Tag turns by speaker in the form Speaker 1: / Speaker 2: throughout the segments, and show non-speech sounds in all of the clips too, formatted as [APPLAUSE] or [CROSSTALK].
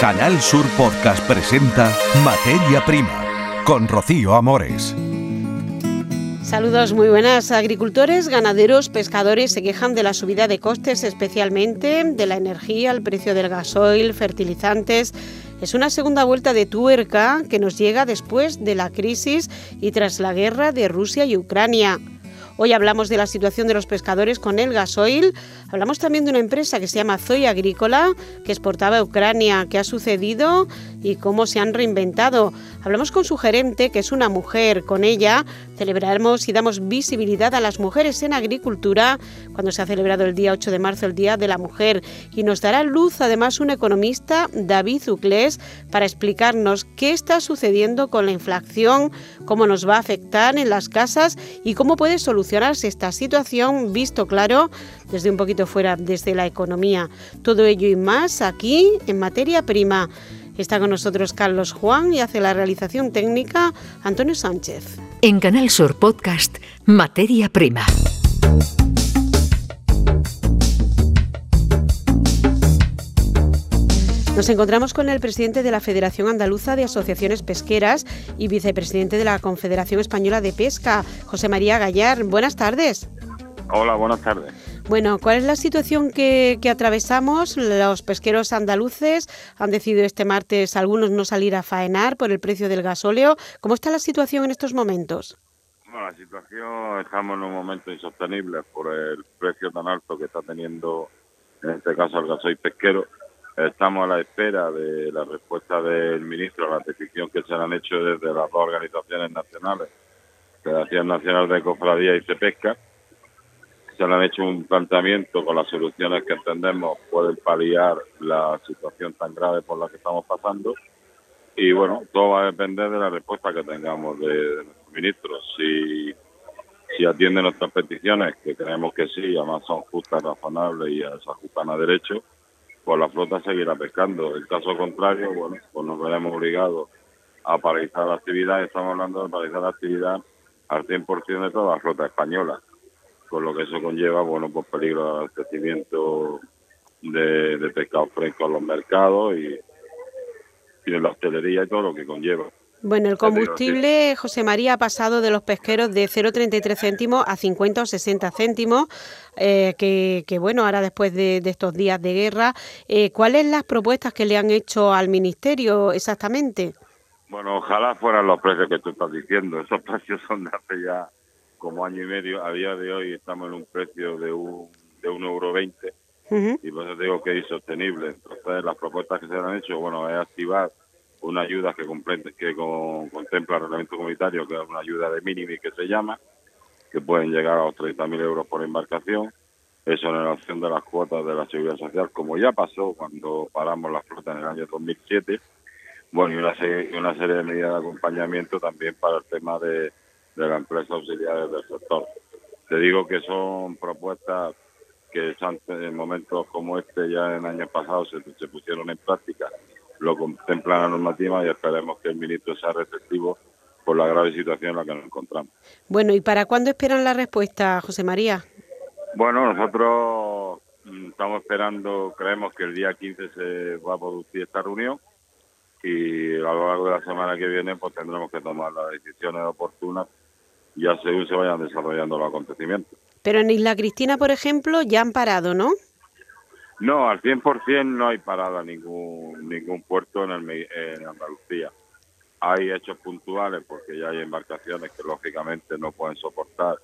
Speaker 1: Canal Sur Podcast presenta Materia Prima con Rocío Amores.
Speaker 2: Saludos, muy buenas. Agricultores, ganaderos, pescadores se quejan de la subida de costes, especialmente de la energía, el precio del gasoil, fertilizantes. Es una segunda vuelta de tuerca que nos llega después de la crisis y tras la guerra de Rusia y Ucrania. Hoy hablamos de la situación de los pescadores con el gasoil. Hablamos también de una empresa que se llama Zoe Agrícola, que exportaba a Ucrania. ¿Qué ha sucedido y cómo se han reinventado? Hablamos con su gerente, que es una mujer. Con ella celebraremos y damos visibilidad a las mujeres en agricultura cuando se ha celebrado el día 8 de marzo, el Día de la Mujer. Y nos dará luz además un economista, David Uclés, para explicarnos qué está sucediendo con la inflación, cómo nos va a afectar en las casas y cómo puede solucionar esta situación, visto claro, desde un poquito fuera, desde la economía. Todo ello y más aquí en materia prima. Está con nosotros Carlos Juan y hace la realización técnica Antonio Sánchez.
Speaker 3: En Canal Sur Podcast, Materia Prima.
Speaker 2: Nos encontramos con el presidente de la Federación Andaluza de Asociaciones Pesqueras y vicepresidente de la Confederación Española de Pesca, José María Gallar. Buenas tardes.
Speaker 4: Hola, buenas tardes.
Speaker 2: Bueno, ¿cuál es la situación que, atravesamos? Los pesqueros andaluces han decidido este martes algunos no salir a faenar por el precio del gasóleo. ¿Cómo está la situación en estos momentos?
Speaker 4: Bueno, la situación, estamos en un momento insostenible por el precio tan alto que está teniendo, en este caso, el gasoil pesquero Estamos a la espera de la respuesta del ministro a la petición que se han hecho desde las dos organizaciones nacionales, Federación Nacional de Cofradía y Cepesca. Se han hecho un planteamiento con las soluciones que entendemos pueden paliar la situación tan grave por la que estamos pasando. Y bueno, todo va a depender de la respuesta que tengamos de, de nuestro ministro. Si, si atiende nuestras peticiones, que creemos que sí, además son justas, razonables y se ajustan a derecho, pues la flota seguirá pescando. En caso contrario, bueno, pues nos veremos obligados a paralizar la actividad. Estamos hablando de paralizar la actividad al 100% de toda la flota española, con lo que eso conlleva, bueno, pues peligro de abastecimiento de, de pescado fresco en los mercados y, y en la hostelería y todo lo que conlleva.
Speaker 2: Bueno, el combustible, José María, ha pasado de los pesqueros de 0,33 céntimos a 50 o 60 céntimos, eh, que, bueno, ahora después de, estos días de guerra, eh, ¿cuáles las propuestas que le han hecho al Ministerio exactamente?
Speaker 4: Bueno, ojalá fueran los precios que tú estás diciendo. Esos precios son de hace ya como año y medio. A día de hoy estamos en un precio de un, de un euro veinte y por eso digo que es insostenible. Entonces, las propuestas que se han hecho, bueno, es activar una ayuda que, que contempla el reglamento comunitario, que es una ayuda de mínimo que se llama, que pueden llegar a los 30.000 euros por embarcación. Eso en relación de las cuotas de la seguridad social, como ya pasó cuando paramos la flota en el año 2007. Bueno, y una, serie, una serie de medidas de acompañamiento también para el tema de, de las empresas auxiliares del sector. Te digo que son propuestas que en momentos como este, ya en años pasados, se, se pusieron en práctica lo contempla la normativa y esperemos que el ministro sea receptivo por la grave situación en la que nos encontramos.
Speaker 2: Bueno, ¿y para cuándo esperan la respuesta, José María?
Speaker 4: Bueno, nosotros mm, estamos esperando, creemos que el día 15 se va a producir esta reunión y a lo largo de la semana que viene pues tendremos que tomar las decisiones oportunas ya según se vayan desarrollando los acontecimientos.
Speaker 2: Pero en Isla Cristina, por ejemplo, ya han parado, ¿no?
Speaker 4: No, al 100% no hay parada ningún ningún puerto en, el, en Andalucía. Hay hechos puntuales porque ya hay embarcaciones que lógicamente no pueden soportar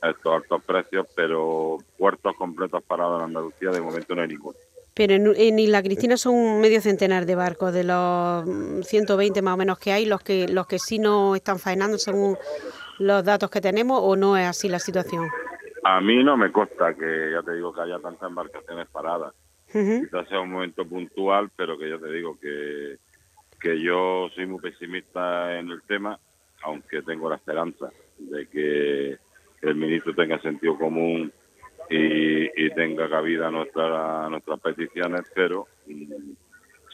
Speaker 4: estos altos precios, pero puertos completos parados en Andalucía de momento no hay ninguno.
Speaker 2: Pero en, en, Isla Cristina son medio centenar de barcos, de los 120 más o menos que hay, los que los que sí no están faenando según los datos que tenemos, o no es así la situación.
Speaker 4: A mí no me consta que, ya te digo, que haya tantas embarcaciones paradas. Quizás sea un momento puntual, pero que ya te digo que, que yo soy muy pesimista en el tema, aunque tengo la esperanza de que el ministro tenga sentido común y, tenga cabida nuestra, nuestras peticiones, pero mm,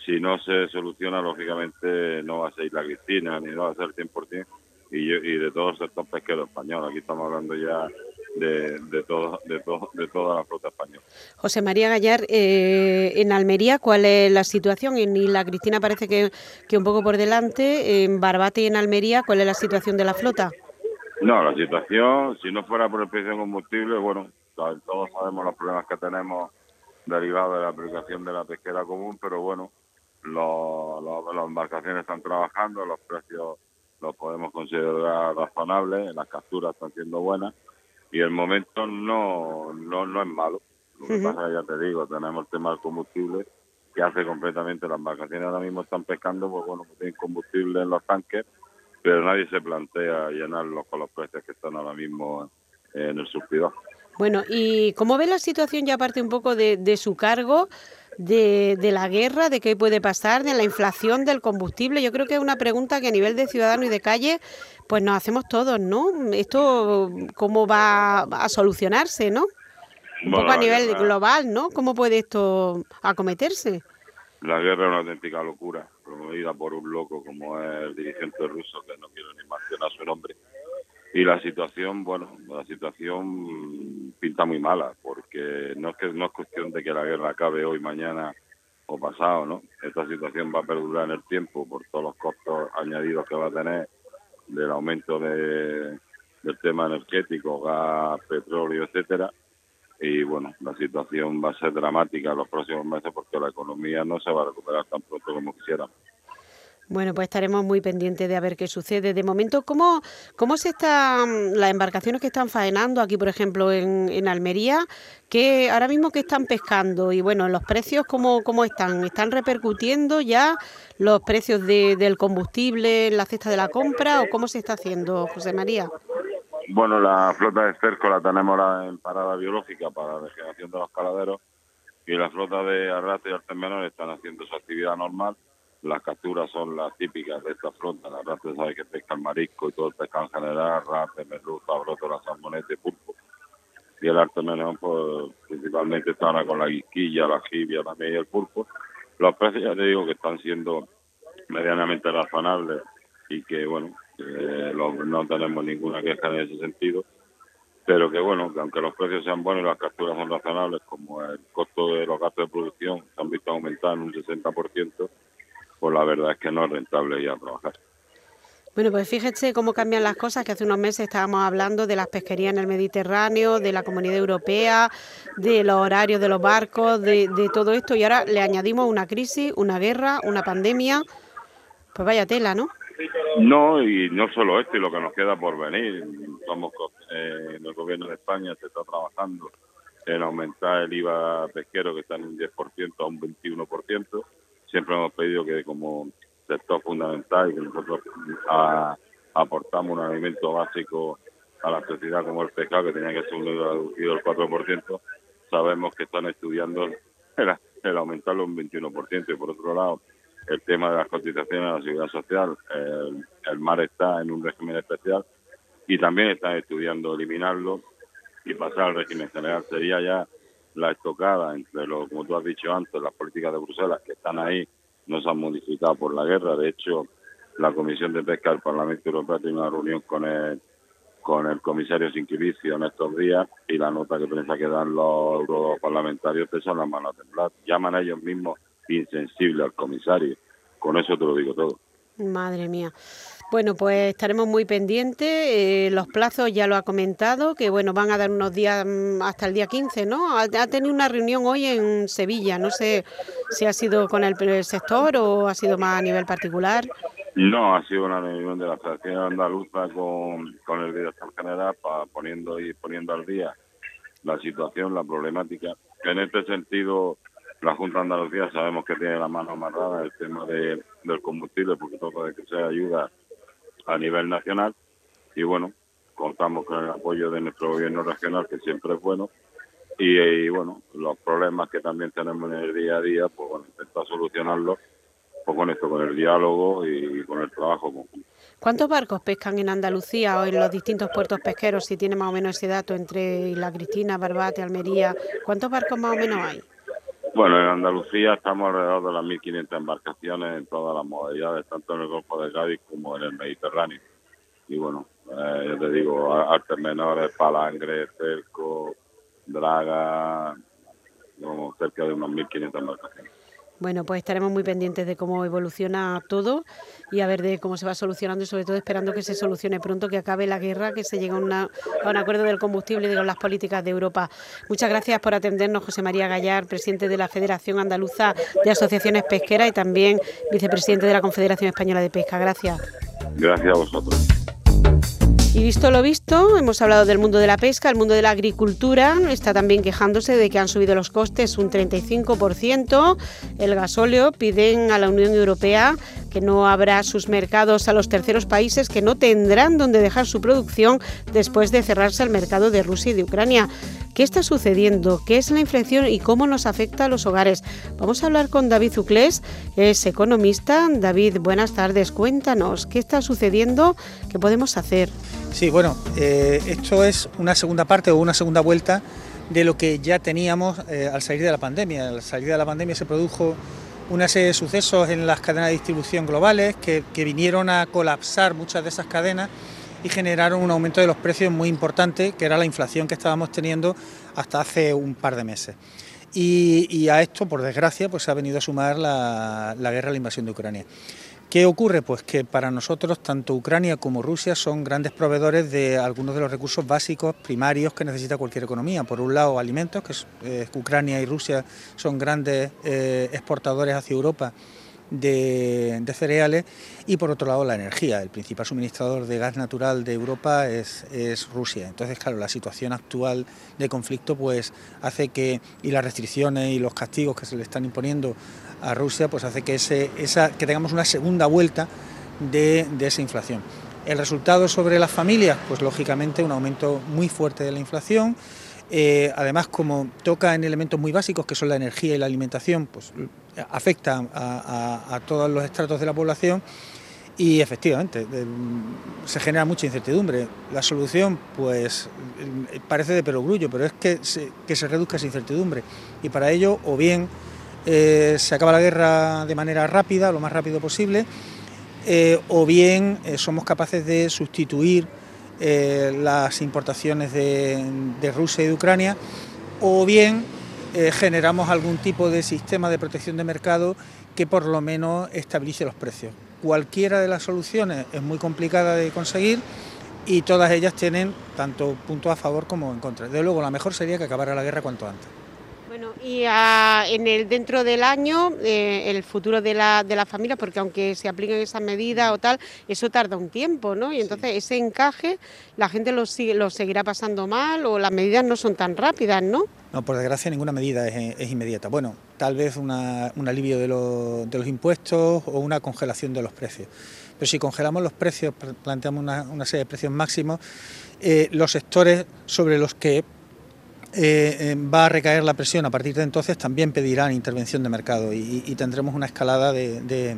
Speaker 4: si no se soluciona, lógicamente no va a ser la Cristina ni no va a ser 100% y, y de todo el sector pesquero español. Aquí estamos hablando ya de, de, todo, de, todo, de toda la flota española.
Speaker 2: José María Gallar, eh, en Almería, ¿cuál es la situación? En Isla Cristina parece que, que un poco por delante, en Barbate y en Almería, ¿cuál es la situación de la flota?
Speaker 4: No, la situación, si no fuera por el precio de combustible, bueno, todos sabemos los problemas que tenemos derivados de la aplicación de la pesquera común, pero bueno, las embarcaciones están trabajando, los precios los podemos considerar razonables, las capturas están siendo buenas y el momento no, no, no es malo. Lo que pasa, ya te digo, tenemos el tema del combustible que hace completamente las embarcaciones ahora mismo están pescando, pues bueno, tienen combustible en los tanques, pero nadie se plantea llenarlos con los precios que están ahora mismo en el surtidor.
Speaker 2: Bueno, ¿y cómo ve la situación ya aparte un poco de, de su cargo? De, de, la guerra, de qué puede pasar, de la inflación del combustible. Yo creo que es una pregunta que a nivel de ciudadano y de calle, pues nos hacemos todos, ¿no? Esto, ¿cómo va a solucionarse, no? Un poco a nivel global, ¿no? ¿Cómo puede esto acometerse?
Speaker 4: La guerra es una auténtica locura, promovida por un loco como es el dirigente ruso, que no quiero ni mencionar su nombre y la situación, bueno, la situación pinta muy mala, porque no es que no es cuestión de que la guerra acabe hoy, mañana o pasado, ¿no? Esta situación va a perdurar en el tiempo por todos los costos añadidos que va a tener del aumento de, del tema energético, gas, petróleo, etcétera. Y bueno, la situación va a ser dramática en los próximos meses porque la economía no se va a recuperar tan pronto como quisiéramos.
Speaker 2: Bueno, pues estaremos muy pendientes de a ver qué sucede. De momento, ¿cómo, cómo se están las embarcaciones que están faenando aquí, por ejemplo, en, en Almería? que ahora mismo que están pescando? Y bueno, los precios, ¿cómo, cómo están? ¿Están repercutiendo ya los precios de, del combustible en la cesta de la compra o cómo se está haciendo, José María?
Speaker 4: Bueno, la flota de cerco la tenemos en parada biológica para la regeneración de los caladeros y la flota de arrastre y artes menores están haciendo su actividad normal las capturas son las típicas de esta flota. La raza sabe que pesca el marisco y todo el pescado en general, rate, merluza, broto, la salmonete, pulpo. Y el arte menor, pues, principalmente está ahora con la guisquilla, la jibia también y el pulpo. Los precios, ya te digo, que están siendo medianamente razonables y que, bueno, no tenemos ninguna queja en ese sentido. Pero que, bueno, que aunque los precios sean buenos y las capturas son razonables, como el costo de los gastos de producción se han visto aumentar en un 60%, pues la verdad es que no es rentable ya trabajar.
Speaker 2: Bueno, pues fíjese cómo cambian las cosas, que hace unos meses estábamos hablando de las pesquerías en el Mediterráneo, de la Comunidad Europea, de los horarios de los barcos, de, todo esto, y ahora le añadimos una crisis, una guerra, una pandemia, pues vaya tela, ¿no?
Speaker 4: No, y no solo esto, y lo que nos queda por venir. Somos, eh, en el gobierno de España se está trabajando en aumentar el IVA pesquero, que está en un 10% a un 21%, siempre hemos pedido que como sector fundamental y que nosotros aportamos un alimento básico a la sociedad como el pescado, que tenía que ser un reducido del 4%, sabemos que están estudiando el, aumentarlo un 21%. Y por otro lado, el tema de las cotizaciones a la seguridad social, el, el mar está en un régimen especial y también están estudiando eliminarlo y pasar al régimen general. Sería ya la estocada entre lo, como tú has dicho antes, las políticas de Bruselas que están ahí, no se han modificado por la guerra. De hecho, la Comisión de Pesca del Parlamento Europeo tiene una reunión con el, con el comisario Sinquilicio en estos días y la nota que piensa que dan los europarlamentarios te son las manos a temblar. Llaman a ellos mismos insensibles al comisario. Con eso te lo digo todo.
Speaker 2: Madre mía. Bueno, pues estaremos muy pendientes. Eh, los plazos ya lo ha comentado, que bueno, van a dar unos días mm, hasta el día 15, ¿no? Ha, tenido una reunión hoy en Sevilla. No sé si ha sido con el, sector o ha sido más a nivel particular.
Speaker 4: No, ha sido una reunión de la Federación Andaluza con, con el director general para poniendo y poniendo al día la situación, la problemática. En este sentido, la Junta de Andalucía sabemos que tiene la mano amarrada el tema de, del combustible porque todo de que se ayuda a nivel nacional y bueno, contamos con el apoyo de nuestro gobierno regional que siempre es bueno y, bueno, los problemas que también tenemos en el día a día, pues bueno, intentar solucionarlos pues con esto, con el diálogo y con el trabajo conjunto.
Speaker 2: ¿Cuántos barcos pescan en Andalucía o en los distintos puertos pesqueros, si tiene más o menos ese dato entre La Cristina, Barbate, Almería? ¿Cuántos barcos más o menos hay?
Speaker 4: Bueno, en Andalucía estamos alrededor de las 1.500 embarcaciones en todas las modalidades, tanto en el Golfo de Cádiz como en el Mediterráneo. y bueno, eh, yo te digo, artes menores, palangre, cerco, draga, como cerca de unos 1.500 embarcaciones.
Speaker 2: Bueno, pues estaremos muy pendientes de cómo evoluciona todo y a ver de cómo se va solucionando y sobre todo esperando que se solucione pronto, que acabe la guerra, que se llegue a, un acuerdo del combustible y de las políticas de Europa. Muchas gracias por atendernos, José María Gallar, presidente de la Federación Andaluza de Asociaciones Pesqueras y también vicepresidente de la Confederación Española de Pesca. Gracias.
Speaker 4: Gracias a vosotros.
Speaker 2: Y visto lo visto, hemos hablado del mundo de la pesca, el mundo de la agricultura está también quejándose de que han subido los costes un 35%. El gasóleo piden a la Unión Europea que no habrá sus mercados a los terceros países que no tendrán donde dejar su producción después de cerrarse el mercado de Rusia y de Ucrania. ¿Qué está sucediendo? ¿Qué es la inflación y cómo nos afecta a los hogares? Vamos a hablar con David Zuclés, es economista. David, buenas tardes. Cuéntanos, ¿qué está sucediendo? ¿Qué podemos hacer?
Speaker 5: Sí, bueno, eh, esto es una segunda parte o una segunda vuelta de lo que ya teníamos eh, al salir de la pandemia. Al salir de la pandemia se produjo una serie de sucesos en las cadenas de distribución globales que, vinieron a colapsar muchas de esas cadenas y generaron un aumento de los precios muy importante, que era la inflación que estábamos teniendo hasta hace un par de meses. Y, a esto, por desgracia, pues se ha venido a sumar la, la guerra, la invasión de Ucrania. ¿Qué ocurre? Pues que para nosotros tanto Ucrania como Rusia son grandes proveedores de algunos de los recursos básicos primarios que necesita cualquier economía. Por un lado, alimentos, que eh, Ucrania y Rusia son grandes eh, exportadores hacia Europa de, cereales y por otro lado la energía. El principal suministrador de gas natural de Europa es, es, Rusia. Entonces, claro, la situación actual de conflicto pues hace que, y las restricciones y los castigos que se le están imponiendo a Rusia, pues hace que, ese, esa, que tengamos una segunda vuelta de, esa inflación. El resultado sobre las familias, pues lógicamente un aumento muy fuerte de la inflación. Eh, además, como toca en elementos muy básicos, que son la energía y la alimentación, pues afecta a, todos los estratos de la población y efectivamente se genera mucha incertidumbre. La solución, pues, parece de perogrullo, pero es que que se reduzca esa incertidumbre. Y para ello, o bien eh, se acaba la guerra de manera rápida, lo más rápido posible, eh, o bien eh, somos capaces de sustituir las importaciones de, Rusia y de Ucrania, o bien generamos algún tipo de sistema de protección de mercado que por lo menos estabilice los precios. Cualquiera de las soluciones es muy complicada de conseguir y todas ellas tienen tanto puntos a favor como en contra. De luego, la mejor sería que acabara la guerra cuanto antes.
Speaker 2: Y ah, en el dentro del año, eh, el futuro de la, de la familia, porque aunque se apliquen esas medidas o tal, eso tarda un tiempo, ¿no? Y entonces ese encaje, la gente lo, sigue, lo seguirá pasando mal o las medidas no son tan rápidas, ¿no?
Speaker 5: No, por desgracia ninguna medida es, inmediata. Bueno, tal vez un alivio de, los impuestos o una congelación de los precios. Pero si congelamos los precios, planteamos una, serie de precios máximos, eh, los sectores sobre los que eh, eh, va a recaer la presión a partir de entonces, también pedirán intervención de mercado y, tendremos una escalada de,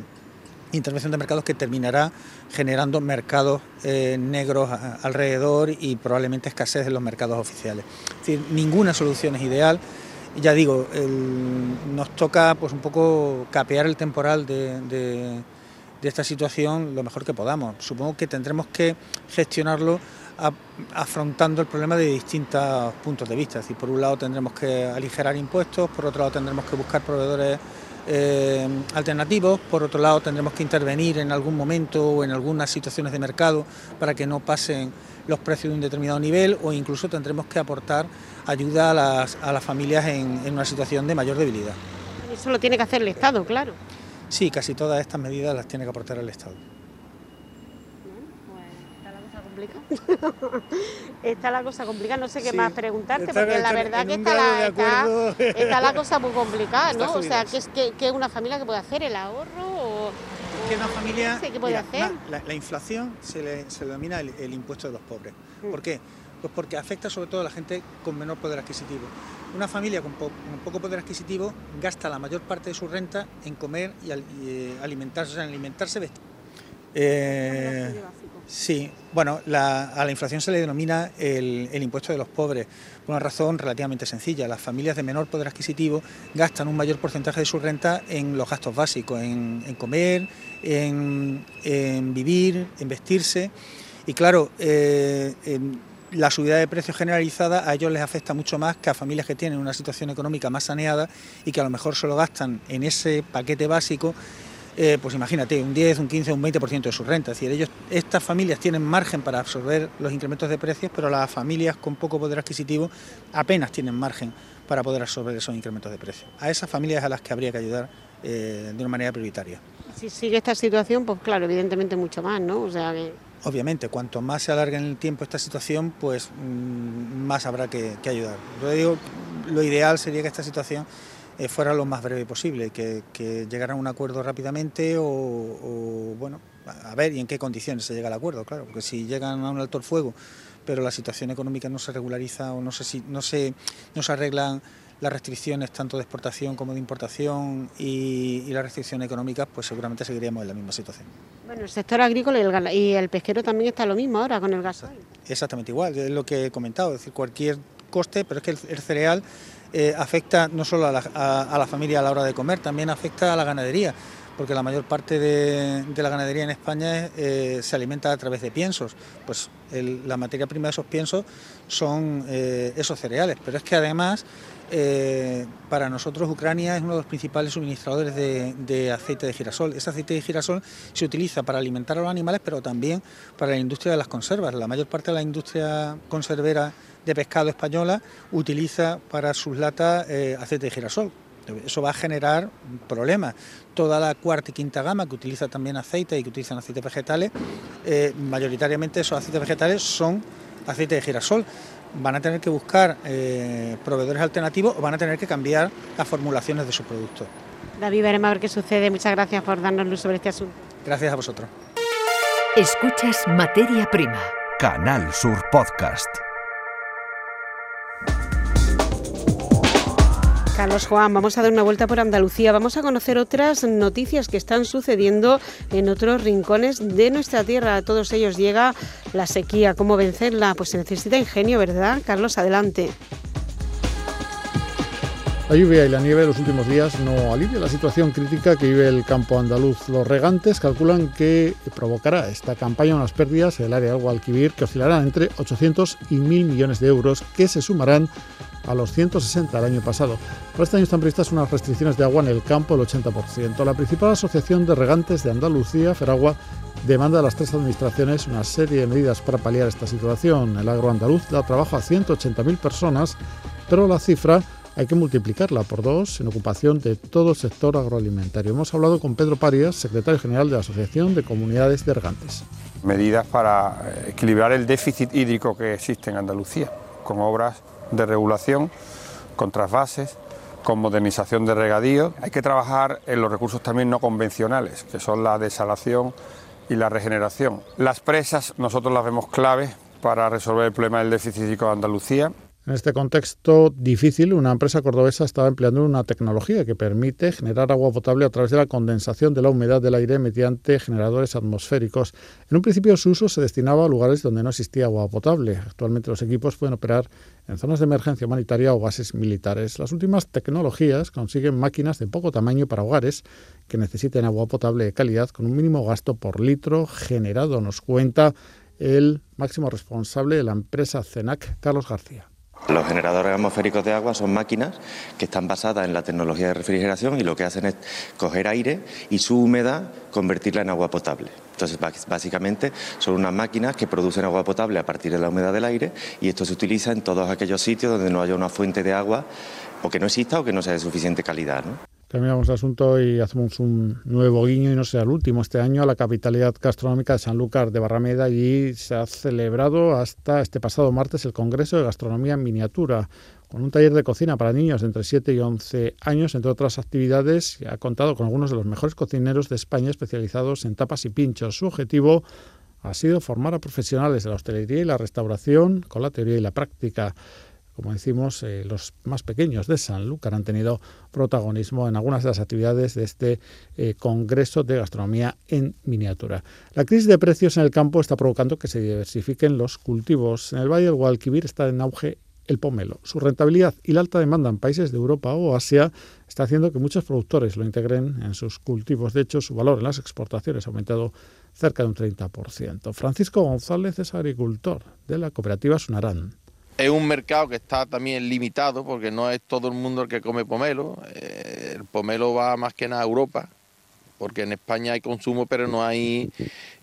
Speaker 5: intervención de mercados que terminará generando mercados eh, negros alrededor y probablemente escasez en los mercados oficiales. Ninguna solución es ideal. Ya digo, nos toca pues un poco capear el temporal de, de esta situación lo mejor que podamos. Supongo que tendremos que gestionarlo afrontando el problema de distintos puntos de vista. Es decir, por un lado tendremos que aligerar impuestos, por otro lado tendremos que buscar proveedores eh, alternativos, por otro lado tendremos que intervenir en algún momento o en algunas situaciones de mercado para que no pasen los precios de un determinado nivel o incluso tendremos que aportar ayuda a las, a las familias en, en una situación de mayor debilidad.
Speaker 2: Eso lo tiene que hacer el Estado, claro.
Speaker 5: Sí, casi todas estas medidas las tiene que aportar el Estado. [LAUGHS]
Speaker 2: está la cosa complicada, no sé qué más preguntarte, porque la verdad que está la, está, la, cosa muy complicada, [LAUGHS] ¿no? O sea, ¿qué es que, una familia que puede hacer? ¿El ahorro? O,
Speaker 5: que una familia. ¿Qué puede hacer? La, inflación se le, se denomina el, impuesto de los pobres. Mm. ¿Por qué? Pues porque afecta sobre todo a la gente con menor poder adquisitivo. Una familia con, poco poder adquisitivo gasta la mayor parte de su renta en comer y, eh, alimentarse, en alimentarse, vestir. Eh, Sí, bueno, a la inflación se le denomina el, impuesto de los pobres por una razón relativamente sencilla. Las familias de menor poder adquisitivo gastan un mayor porcentaje de su renta en los gastos básicos, en, comer, en, vivir, en vestirse Y claro, eh, la subida de precios generalizada a ellos les afecta mucho más que a familias que tienen una situación económica más saneada y que a lo mejor solo gastan en ese paquete básico eh, pues imagínate, un 10, un 15, un 20% de su renta. Es decir, ellos, estas familias tienen margen para absorber los incrementos de precios, pero las familias con poco poder adquisitivo apenas tienen margen para poder absorber esos incrementos de precios. A esas familias a las que habría que ayudar eh, de una manera prioritaria.
Speaker 2: Si sigue esta situación, pues claro, evidentemente mucho más, ¿no? O sea
Speaker 5: Obviamente, cuanto más se alargue en el tiempo esta situación, pues mm, más habrá que, ayudar. Yo digo, lo ideal sería que esta situación eh, fuera lo más breve posible, que, que llegaran a un acuerdo rápidamente o, o, bueno, a ver y en qué condiciones se llega al acuerdo, claro, porque si llegan a un alto el fuego, pero la situación económica no se regulariza o no se, no se, no se arreglan las restricciones tanto de exportación como de importación y, las restricciones económicas, pues seguramente seguiríamos en la misma situación.
Speaker 2: Bueno, el sector agrícola y el, y el pesquero también está lo mismo ahora con el gas.
Speaker 5: Exactamente igual, es lo que he comentado, es decir, cualquier coste, pero es que el, cereal eh, afecta no solo a la, familia a la hora de comer, también afecta a la ganadería porque la mayor parte de, la ganadería en España eh, se alimenta a través de piensos. Pues la materia prima de esos piensos son eh, esos cereales, pero es que además para nosotros Ucrania es uno de los principales suministradores de, aceite de girasol. Ese aceite de girasol se utiliza para alimentar a los animales, pero también para la industria de las conservas. La mayor parte de la industria conservera de pescado española utiliza para sus latas aceite de girasol. Eso va a generar problemas. Toda la cuarta y quinta gama que utiliza también aceite y que utilizan aceites vegetales, eh, mayoritariamente esos aceites vegetales son aceite de girasol. Van a tener que buscar eh, proveedores alternativos o van a tener que cambiar las formulaciones de sus productos.
Speaker 2: David, veremos a ver qué sucede. Muchas gracias por darnos luz sobre este asunto.
Speaker 5: Gracias a vosotros.
Speaker 3: Escuchas Materia Prima.
Speaker 1: Canal Sur Podcast.
Speaker 2: Carlos Juan, vamos a dar una vuelta por Andalucía, vamos a conocer otras noticias que están sucediendo en otros rincones de nuestra tierra. A todos ellos llega la sequía. ¿Cómo vencerla? Pues se necesita ingenio, ¿verdad? Carlos, adelante.
Speaker 6: La lluvia y la nieve de los últimos días no alivia la situación crítica que vive el campo andaluz. Los regantes calculan que provocará esta campaña unas pérdidas en el área del Guadalquivir que oscilarán entre 800 y 1.000 millones de euros que se sumarán a los 160 del año pasado. Para este año están previstas unas restricciones de agua en el campo del 80%. La principal asociación de regantes de Andalucía, Feragua, demanda a las tres administraciones una serie de medidas para paliar esta situación. El agro andaluz da trabajo a 180.000 personas, pero la cifra hay que multiplicarla por dos en ocupación de todo el sector agroalimentario. Hemos hablado con Pedro Parias, secretario general de la Asociación de Comunidades de Regantes.
Speaker 7: Medidas para equilibrar el déficit hídrico que existe en Andalucía, con obras de regulación, con trasvases, con modernización de regadío. Hay que trabajar en los recursos también no convencionales, que son la desalación y la regeneración. Las presas nosotros las vemos claves para resolver el problema del déficit hídrico de Andalucía.
Speaker 6: En este contexto difícil, una empresa cordobesa estaba empleando una tecnología que permite generar agua potable a través de la condensación de la humedad del aire mediante generadores atmosféricos. En un principio su uso se destinaba a lugares donde no existía agua potable. Actualmente los equipos pueden operar en zonas de emergencia humanitaria o bases militares. Las últimas tecnologías consiguen máquinas de poco tamaño para hogares que necesiten agua potable de calidad con un mínimo gasto por litro generado, nos cuenta el máximo responsable de la empresa CENAC, Carlos García.
Speaker 8: Los generadores atmosféricos de agua son máquinas que están basadas en la tecnología de refrigeración y lo que hacen es coger aire y su humedad convertirla en agua potable. Entonces, básicamente son unas máquinas que producen agua potable a partir de la humedad del aire y esto se utiliza en todos aquellos sitios donde no haya una fuente de agua o que no exista o que no sea de suficiente calidad.
Speaker 6: Terminamos el asunto y hacemos un nuevo guiño y no sea el último. Este año a la capitalidad gastronómica de Sanlúcar de Barrameda y se ha celebrado hasta este pasado martes el Congreso de Gastronomía en Miniatura con un taller de cocina para niños de entre 7 y 11 años, entre otras actividades, ha contado con algunos de los mejores cocineros de España especializados en tapas y pinchos. Su objetivo ha sido formar a profesionales de la hostelería y la restauración con la teoría y la práctica como decimos, eh, los más pequeños de Sanlúcar han tenido protagonismo en algunas de las actividades de este eh, Congreso de Gastronomía en miniatura. La crisis de precios en el campo está provocando que se diversifiquen los cultivos. En el Valle del Guadalquivir está en auge el pomelo. Su rentabilidad y la alta demanda en países de Europa o Asia está haciendo que muchos productores lo integren en sus cultivos. De hecho, su valor en las exportaciones ha aumentado cerca de un 30%. Francisco González es agricultor de la cooperativa Sunarán.
Speaker 9: Es un mercado que está también limitado porque no es todo el mundo el que come pomelo. Eh, el pomelo va más que nada a Europa, porque en España hay consumo, pero no hay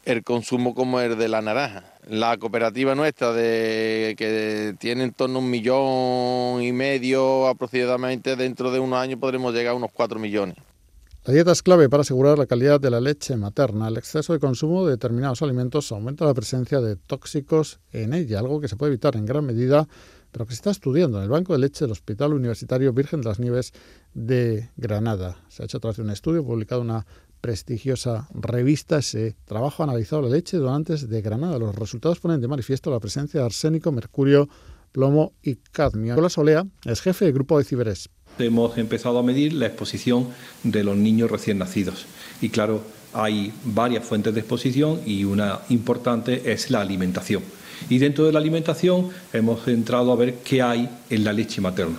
Speaker 9: el consumo como el de la naranja. La cooperativa nuestra, de, que tiene en torno a un millón y medio aproximadamente, dentro de unos años podremos llegar a unos cuatro millones.
Speaker 6: La dieta es clave para asegurar la calidad de la leche materna. El exceso de consumo de determinados alimentos aumenta la presencia de tóxicos en ella, algo que se puede evitar en gran medida, pero que se está estudiando en el Banco de Leche del Hospital Universitario Virgen de las Nieves de Granada. Se ha hecho a través de un estudio publicado en una prestigiosa revista. Ese trabajo ha analizado la leche de donantes de Granada. Los resultados ponen de manifiesto la presencia de arsénico, mercurio, plomo y cadmio. Nicolás Solea es jefe del grupo de Ciberes
Speaker 10: hemos empezado a medir la exposición de los niños recién nacidos. Y claro, hay varias fuentes de exposición y una importante es la alimentación. Y dentro de la alimentación hemos entrado a ver qué hay en la leche materna.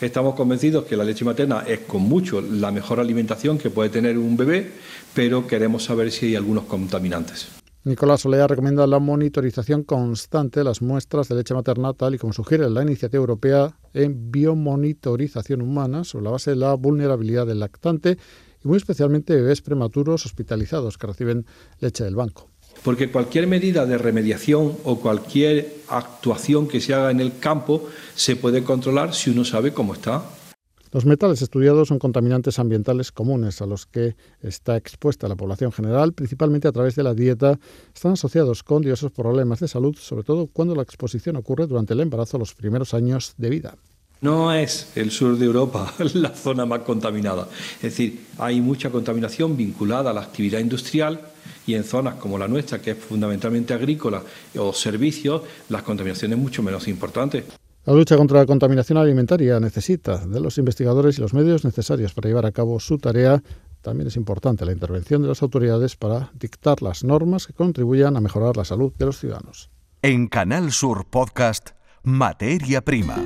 Speaker 10: Estamos convencidos que la leche materna es con mucho la mejor alimentación que puede tener un bebé, pero queremos saber si hay algunos contaminantes.
Speaker 6: Nicolás Olea recomienda la monitorización constante de las muestras de leche materna, tal y como sugiere la iniciativa europea en biomonitorización humana sobre la base de la vulnerabilidad del lactante y muy especialmente bebés prematuros hospitalizados que reciben leche del banco.
Speaker 10: Porque cualquier medida de remediación o cualquier actuación que se haga en el campo se puede controlar si uno sabe cómo está.
Speaker 6: Los metales estudiados son contaminantes ambientales comunes a los que está expuesta la población general, principalmente a través de la dieta. Están asociados con diversos problemas de salud, sobre todo cuando la exposición ocurre durante el embarazo los primeros años de vida.
Speaker 10: No es el sur de Europa [LAUGHS] la zona más contaminada. Es decir, hay mucha contaminación vinculada a la actividad industrial y en zonas como la nuestra, que es fundamentalmente agrícola o servicios, las contaminaciones mucho menos importantes.
Speaker 6: La lucha contra la contaminación alimentaria necesita de los investigadores y los medios necesarios para llevar a cabo su tarea. También es importante la intervención de las autoridades para dictar las normas que contribuyan a mejorar la salud de los ciudadanos.
Speaker 1: En Canal Sur Podcast, Materia Prima.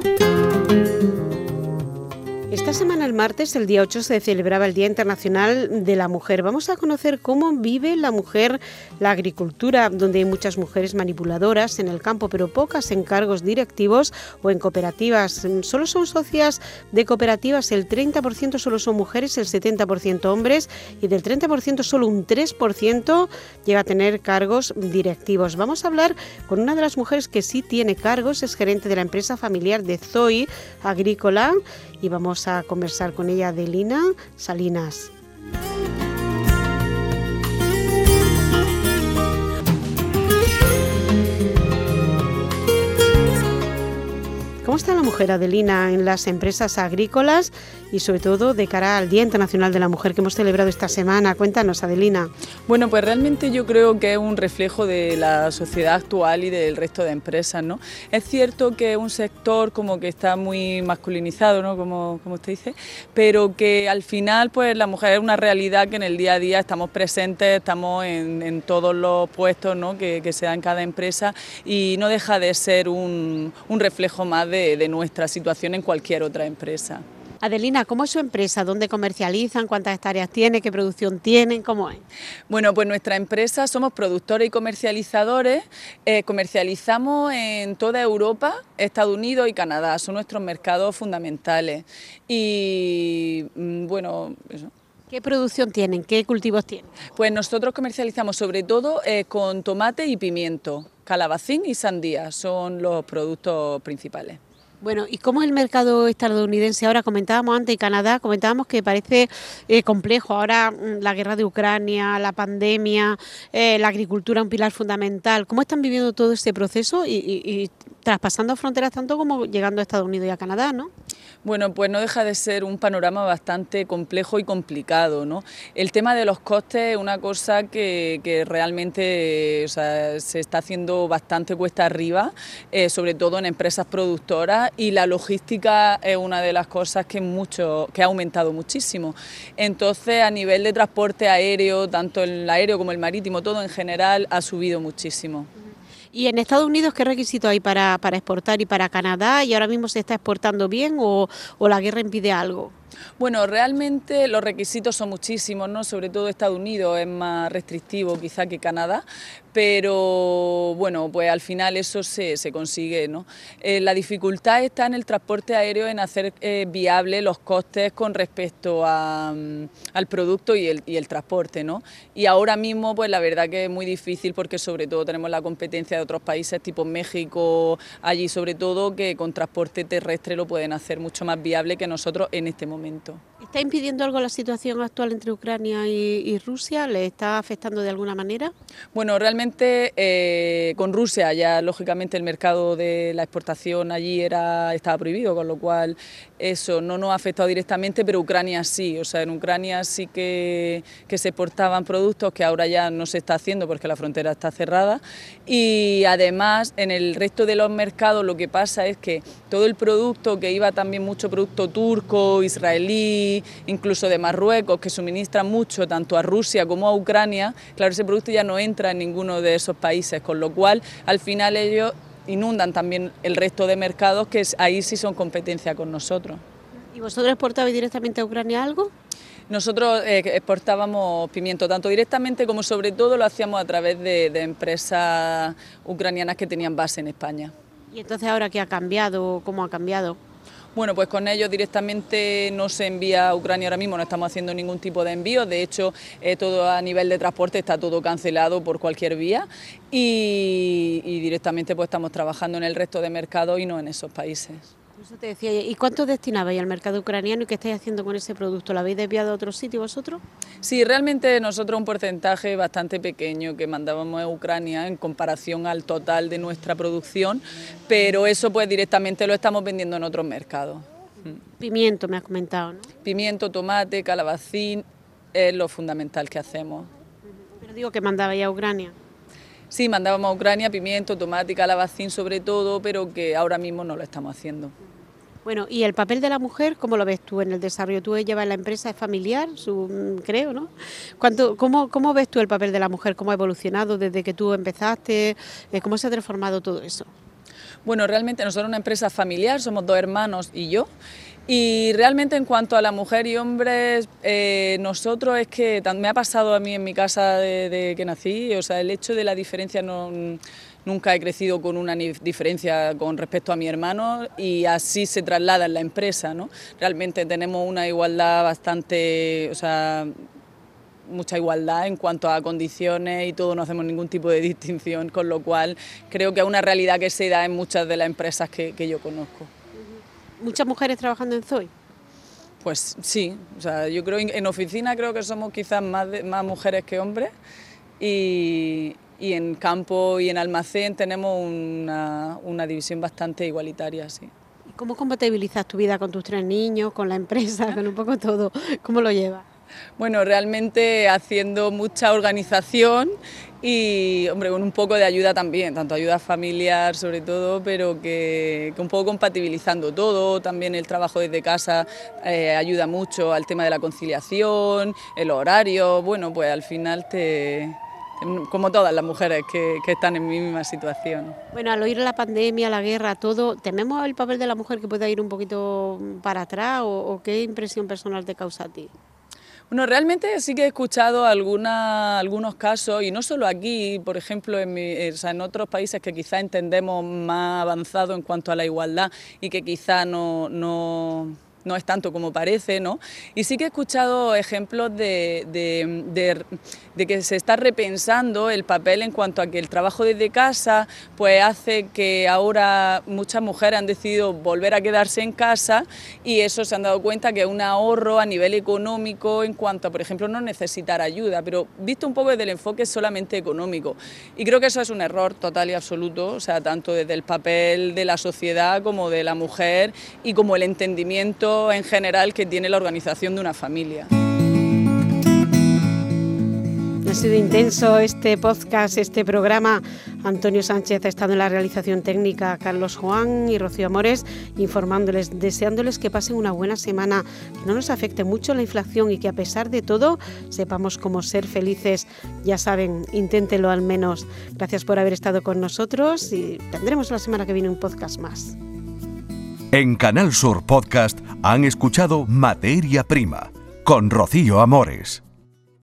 Speaker 2: Esta semana, el martes, el día 8, se celebraba el Día Internacional de la Mujer. Vamos a conocer cómo vive la mujer la agricultura, donde hay muchas mujeres manipuladoras en el campo, pero pocas en cargos directivos o en cooperativas. Solo son socias de cooperativas, el 30% solo son mujeres, el 70% hombres, y del 30% solo un 3% llega a tener cargos directivos. Vamos a hablar con una de las mujeres que sí tiene cargos, es gerente de la empresa familiar de Zoe Agrícola y vamos a conversar con ella de Lina Salinas. Está la mujer, Adelina, en las empresas agrícolas y sobre todo de cara al Día Internacional de la Mujer que hemos celebrado esta semana? Cuéntanos, Adelina.
Speaker 11: Bueno, pues realmente yo creo que es un reflejo de la sociedad actual y del resto de empresas, ¿no? Es cierto que es un sector como que está muy masculinizado, ¿no? Como, como usted dice, pero que al final pues la mujer es una realidad que en el día a día estamos presentes, estamos en, todos los puestos ¿no? que, se da en cada empresa y no deja de ser un, un reflejo más de de, nuestra situación en cualquier otra empresa.
Speaker 2: Adelina, ¿cómo es su empresa? ¿Dónde comercializan? ¿Cuántas hectáreas tiene? ¿Qué producción tienen? ¿Cómo es?
Speaker 11: Bueno, pues nuestra empresa somos productores y comercializadores. Eh, comercializamos en toda Europa, Estados Unidos y Canadá. Son nuestros mercados fundamentales. Y mm, bueno,
Speaker 2: ¿Qué producción tienen? ¿Qué cultivos tienen?
Speaker 11: Pues nosotros comercializamos sobre todo eh, con tomate y pimiento, calabacín y sandía, son los productos principales.
Speaker 2: Bueno, ¿y cómo es el mercado estadounidense ahora? Comentábamos antes, y Canadá, comentábamos que parece eh, complejo. Ahora mm, la guerra de Ucrania, la pandemia, eh, la agricultura, un pilar fundamental. ¿Cómo están viviendo todo este proceso y, traspasando fronteras tanto como llegando a Estados Unidos y a Canadá, ¿no?
Speaker 11: Bueno, pues no deja de ser un panorama bastante complejo y complicado. ¿no? El tema de los costes es una cosa que, realmente se está haciendo bastante cuesta arriba, eh, sobre todo en empresas productoras, y la logística es una de las cosas que, mucho, que ha aumentado muchísimo. Entonces, a nivel de transporte aéreo, tanto el aéreo como el marítimo, todo en general, ha subido muchísimo.
Speaker 2: ¿Y en Estados Unidos qué requisitos hay para, para exportar y para Canadá? ¿Y ahora mismo se está exportando bien o, o la guerra impide algo?
Speaker 11: Bueno, realmente los requisitos son muchísimos, ¿no? Sobre todo Estados Unidos es más restrictivo quizá que Canadá, pero bueno, pues al final eso se, consigue, ¿no? Eh, la dificultad está en el transporte aéreo, en hacer eh, viable los costes con respecto mm, al producto y el, y el transporte, ¿no? Y ahora mismo, pues la verdad que es muy difícil porque sobre todo tenemos la competencia de otros países tipo México, allí sobre todo, que con transporte terrestre lo pueden hacer mucho más viable que nosotros en este momento.
Speaker 2: ¿Está impidiendo algo la situación actual entre Ucrania y, Rusia? ¿Le está afectando de alguna manera?
Speaker 11: Bueno, realmente eh, con Rusia ya lógicamente el mercado de la exportación allí era estaba prohibido, con lo cual eso no nos ha afectado directamente, pero Ucrania sí. O sea, en Ucrania sí que, que se exportaban productos que ahora ya no se está haciendo porque la frontera está cerrada. Y además en el resto de los mercados lo que pasa es que todo el producto que iba también mucho producto turco, israelí, incluso de Marruecos, que suministran mucho tanto a Rusia como a Ucrania, claro, ese producto ya no entra en ninguno de esos países, con lo cual al final ellos inundan también el resto de mercados que ahí sí son competencia con nosotros.
Speaker 2: ¿Y vosotros exportabais directamente a Ucrania algo?
Speaker 11: Nosotros eh, exportábamos pimiento tanto directamente como sobre todo lo hacíamos a través de, de empresas ucranianas que tenían base en España.
Speaker 2: ¿Y entonces ahora qué ha cambiado? ¿Cómo ha cambiado?
Speaker 11: Bueno, pues con ellos directamente no se envía a Ucrania ahora mismo, no estamos haciendo ningún tipo de envío, de hecho eh, todo a nivel de transporte está todo cancelado por cualquier vía y, directamente pues estamos trabajando en el resto de mercados y no en esos países.
Speaker 2: Eso te decía, ¿y cuánto destinabais al mercado ucraniano y qué estáis haciendo con ese producto? ¿Lo habéis desviado a otro sitio vosotros?
Speaker 11: Sí, realmente nosotros un porcentaje bastante pequeño que mandábamos a Ucrania en comparación al total de nuestra producción, pero eso pues directamente lo estamos vendiendo en otros mercados.
Speaker 2: Pimiento me has comentado, ¿no?
Speaker 11: Pimiento, tomate, calabacín, es lo fundamental que hacemos.
Speaker 2: Pero digo que mandabais a Ucrania.
Speaker 11: Sí, mandábamos a Ucrania pimiento, tomate, calabacín sobre todo, pero que ahora mismo no lo estamos haciendo.
Speaker 2: Bueno, ¿y el papel de la mujer, cómo lo ves tú en el desarrollo? Tú llevas la empresa, es familiar, mm, creo, ¿no? cómo, ¿Cómo ves tú el papel de la mujer? ¿Cómo ha evolucionado desde que tú empezaste? Eh, ¿Cómo se ha transformado todo eso?
Speaker 11: Bueno, realmente nosotros somos una empresa familiar, somos dos hermanos y yo. Y realmente en cuanto a la mujer y hombres, eh, nosotros es que me ha pasado a mí en mi casa desde que nací, o sea, el hecho de la diferencia no Nunca he crecido con una diferencia con respecto a mi hermano y así se traslada en la empresa. ¿no? Realmente tenemos una igualdad bastante, o sea, mucha igualdad en cuanto a condiciones y todo, no hacemos ningún tipo de [LAUGHS] distinción, con lo cual creo que es una realidad que se da en muchas de las empresas que, yo conozco.
Speaker 2: ¿Muchas mujeres trabajando en Zoe?
Speaker 11: Pues sí, o sea, yo creo en oficina creo que somos quizás más, más mujeres que hombres y, y en campo y en almacén tenemos una, una división bastante igualitaria, sí.
Speaker 2: ¿Cómo compatibilizas tu vida con tus tres niños, con la empresa, con un poco todo? ¿Cómo lo llevas?
Speaker 11: Bueno, realmente haciendo mucha organización y, hombre, con un poco de ayuda también, tanto ayuda familiar sobre todo, pero que, un poco compatibilizando todo, también el trabajo desde casa eh, ayuda mucho al tema de la conciliación, el horario, bueno, pues al final te, como todas las mujeres que, están en mi misma situación.
Speaker 2: Bueno, al oír la pandemia, la guerra, todo, ¿tememos el papel de la mujer que pueda ir un poquito para atrás o, qué impresión personal te causa a ti?
Speaker 11: Bueno, realmente sí que he escuchado alguna, algunos casos, y no solo aquí, por ejemplo, en, en otros países que quizá entendemos más avanzado en cuanto a la igualdad y que quizá no, no no es tanto como parece, ¿no? Y sí que he escuchado ejemplos de, de, que se está repensando el papel en cuanto a que el trabajo desde casa pues hace que ahora muchas mujeres han decidido volver a quedarse en casa y eso se han dado cuenta que es un ahorro a nivel económico en cuanto a, por ejemplo, no necesitar ayuda, pero visto un poco desde el enfoque solamente económico. Y creo que eso es un error total y absoluto, o sea, tanto desde el papel de la sociedad como de la mujer y como el entendimiento en general que tiene la organización de una familia.
Speaker 2: Ha sido intenso este podcast, este programa Antonio Sánchez ha estado en la realización técnica, Carlos Juan y Rocío Amores informándoles, deseándoles que pasen una buena semana, que no nos afecte mucho la inflación y que a pesar de todo sepamos cómo ser felices. Ya saben, inténtelo al menos. Gracias por haber estado con nosotros y tendremos la semana que viene un podcast más.
Speaker 1: En Canal Sur Podcast han escuchado Materia Prima con Rocío Amores.